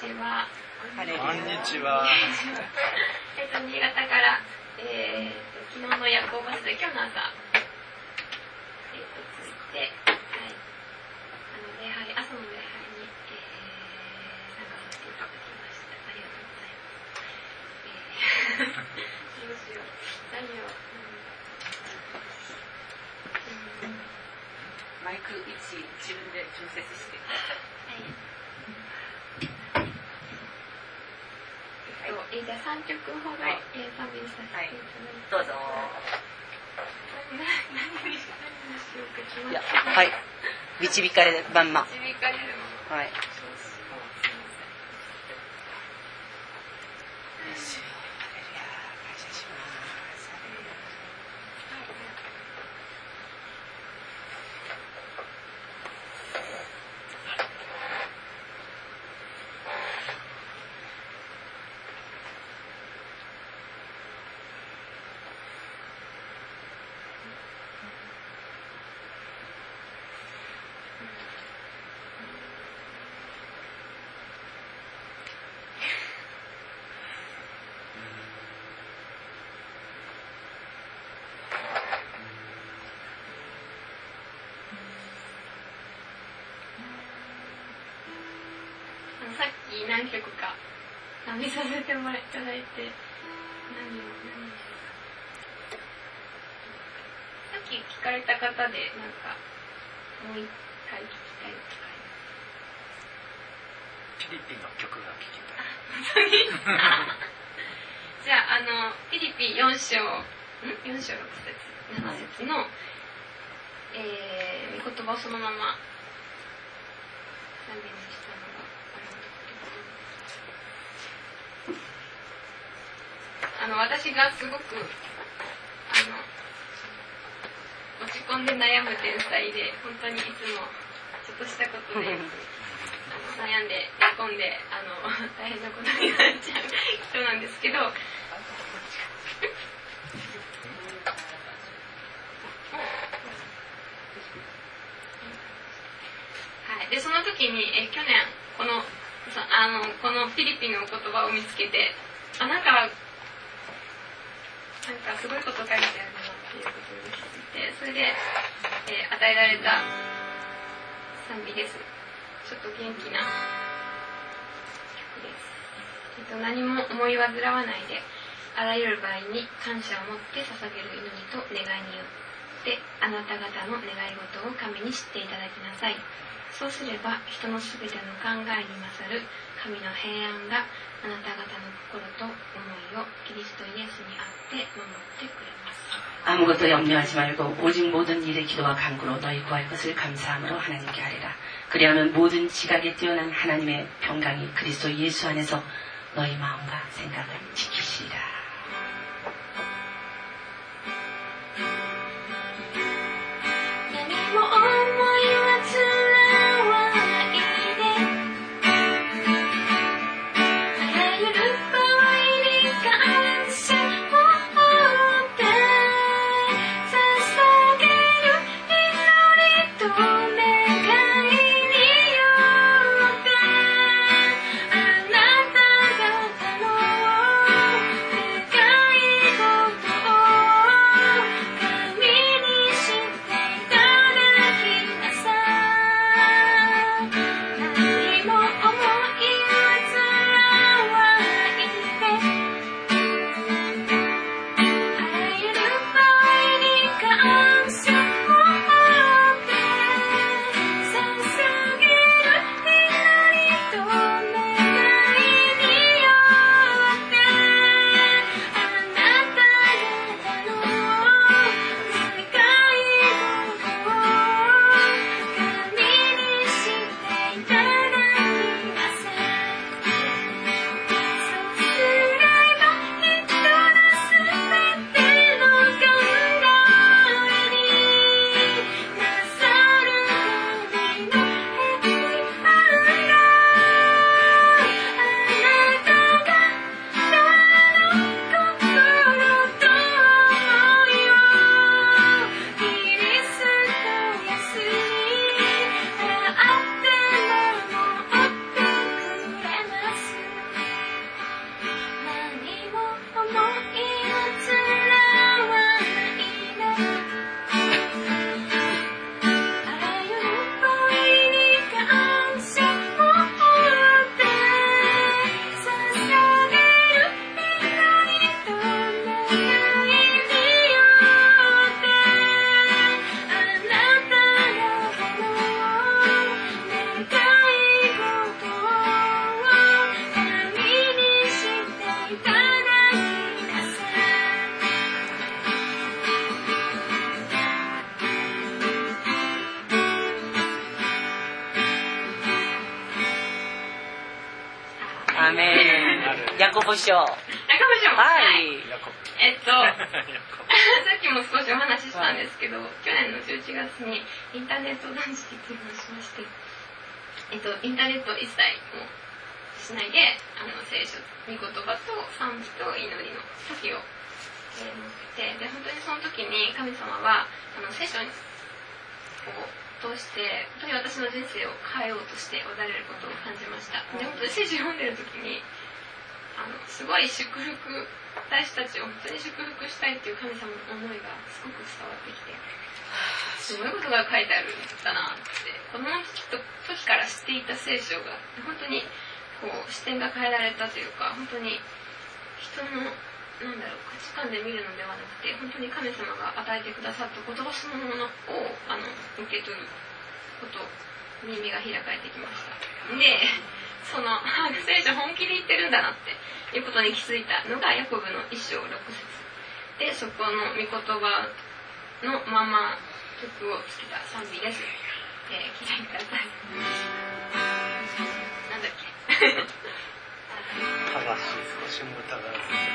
ちは。こんにちは。えっと、新潟から、えー、と昨日の夜行バスで今日の朝、えっと、着いて、はい、あの、礼拝、朝の礼拝に、えー、参加させていただきました。ありがとうございます。えー、どうしよう。何を、うん、うんマイク位置自分で調節して。はい。えっと、えーじゃあ3曲ほど、はいえさせていただいて、どうぞ。何何にしようか決まってはい。導かれるまんま。導かれるものはいそうすいません感謝します。あのさっき何曲か賛美させてもらいただいて。何を何をさっき聞かれた方でなんかもう一回聞きたいとかフィリピンの曲が聴きたい。じゃああのフィリピン4章。ん4章6節7節の、えー、御言葉をそのまま。賛美にしたのがあの私がすごくあの落ち込んで悩む天才で本当にいつもちょっとしたことで 悩んで寝込んであの 大変なことになっちゃう人なんですけどはい、でその時にえ去年このそあのこのフィリピンの言葉を見つけてあなんかなんかすごいこと書いてあるなっていうことに気づいてそれで、えー与えられた賛美です。ちょっと元気な曲です、えっと、何も思い煩わないであらゆる場合に感謝を持って捧げる祈りと願いによってあなた方の願い事を神に知っていただきなさい。そうすれば人のすべての考えに勝る神の平安があなた方の心と思いをキリストイエスにあって守ってくれます 아무것도 염려하지 말고 오직 모든 일에 기도와 간구로 너희 구할 것을 감사함으로 하나님께 하리라. 그리하면 모든 지각에 뛰어난 하나님의 평강이 그리스도 예수 안에서 너희 마음과 생각을 지키시리라. メン。ヤコブ賞。は中村さんもはいえっとヤコ さっきも少しお話ししたんですけど、去年の11月にインターネット断食っていうのをしまして、えっと、インターネット一切もうしないで、あの、聖書、御言葉と賛美と祈りの時を、えー持って、で、本当にその時に神様は、あの、聖書を通して、本当に私の人生を変えようとしておられることを感じました。で、本当に聖書読んでる時に、あの、すごい祝福、私たちを本当に祝福したいっていう神様の思いがすごく伝わってきて、すごいことが書いてあるんだなって、子供の時と時から知っていた聖書が、本当にこう視点が変えられたというか、本当に人の、なん。だろう、価値観で見るのではなくて、本当に神様が与えてくださった言葉そのものをあの受け取ること、耳が開かれてきました。で、その、あ聖書本気で言ってるん。だなっていうことに気づいたのがヤコブの一章六節で、そこの御言葉のまま曲をつけた賛美です。えー、聞いてください。なん。だっけ正しい少しも疑わず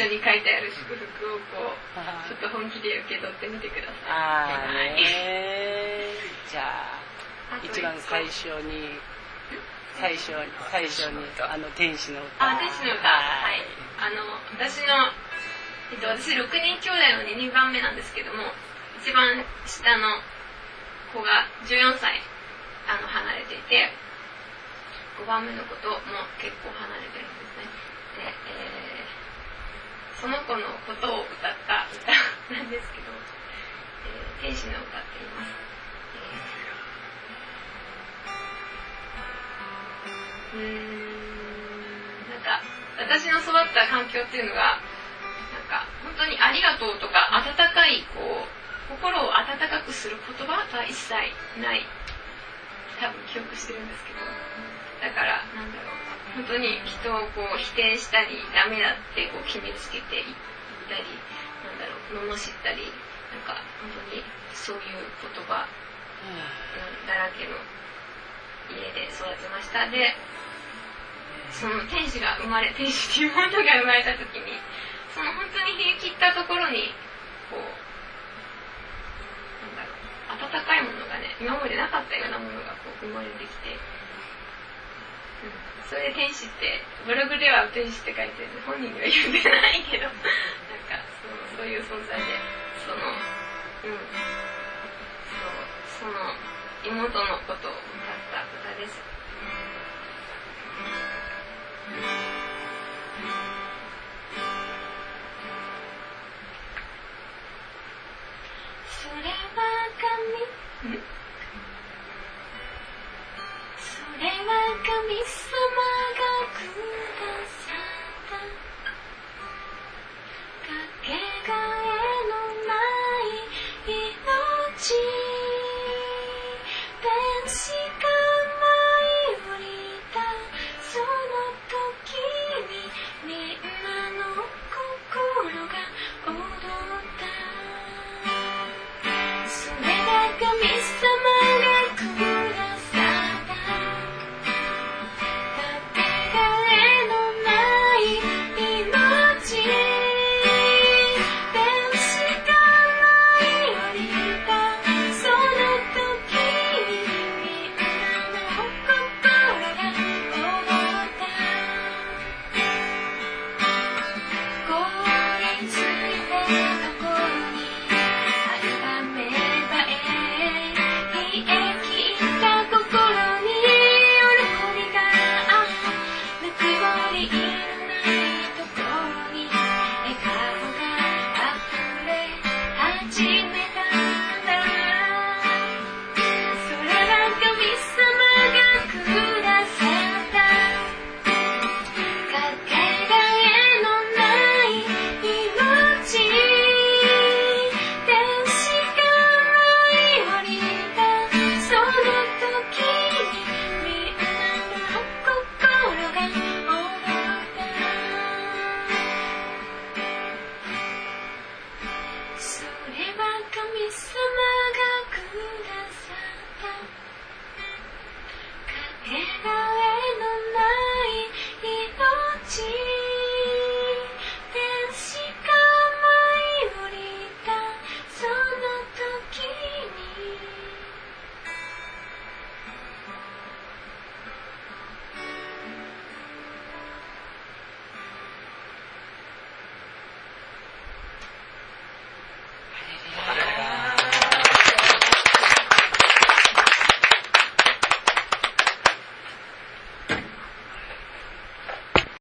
書に書いてある祝福をこう、ちょっと本気で受け取ってみてください。あーねじゃあ、一番最初に、最初に、最初に、あの、天使の歌。あ、天使の歌。はい。あの、私の、えっと、私6人兄弟の2番目なんですけども、一番下の子が14歳、あの、離れていて、5番目の子とも結構離れてるんですね。で、えーその子のことを歌った歌なんですけど、えー天使の歌って言います。えーうーんなんか私の育った環境っていうのがなんか本当にありがとうとか温かいこう心を温かくする言葉が一切ない多分記憶してるんですけどだからなん本当に人をこう否定したりダメだってこう決めつけていったりなんだろう罵ったりなんか本当にそういう言葉だらけの家で育ちました。でその天使が生まれ天使っていうものが生まれた時にその本当に冷え切ったところにこうなんだろう温かいものがね今までなかったようなものがこう生まれてきて、そういう天使ってブログでは天使って書いてる。本人には言ってないけど。なんかそうそういう存在でそのうん。そうその妹のことを歌った歌です。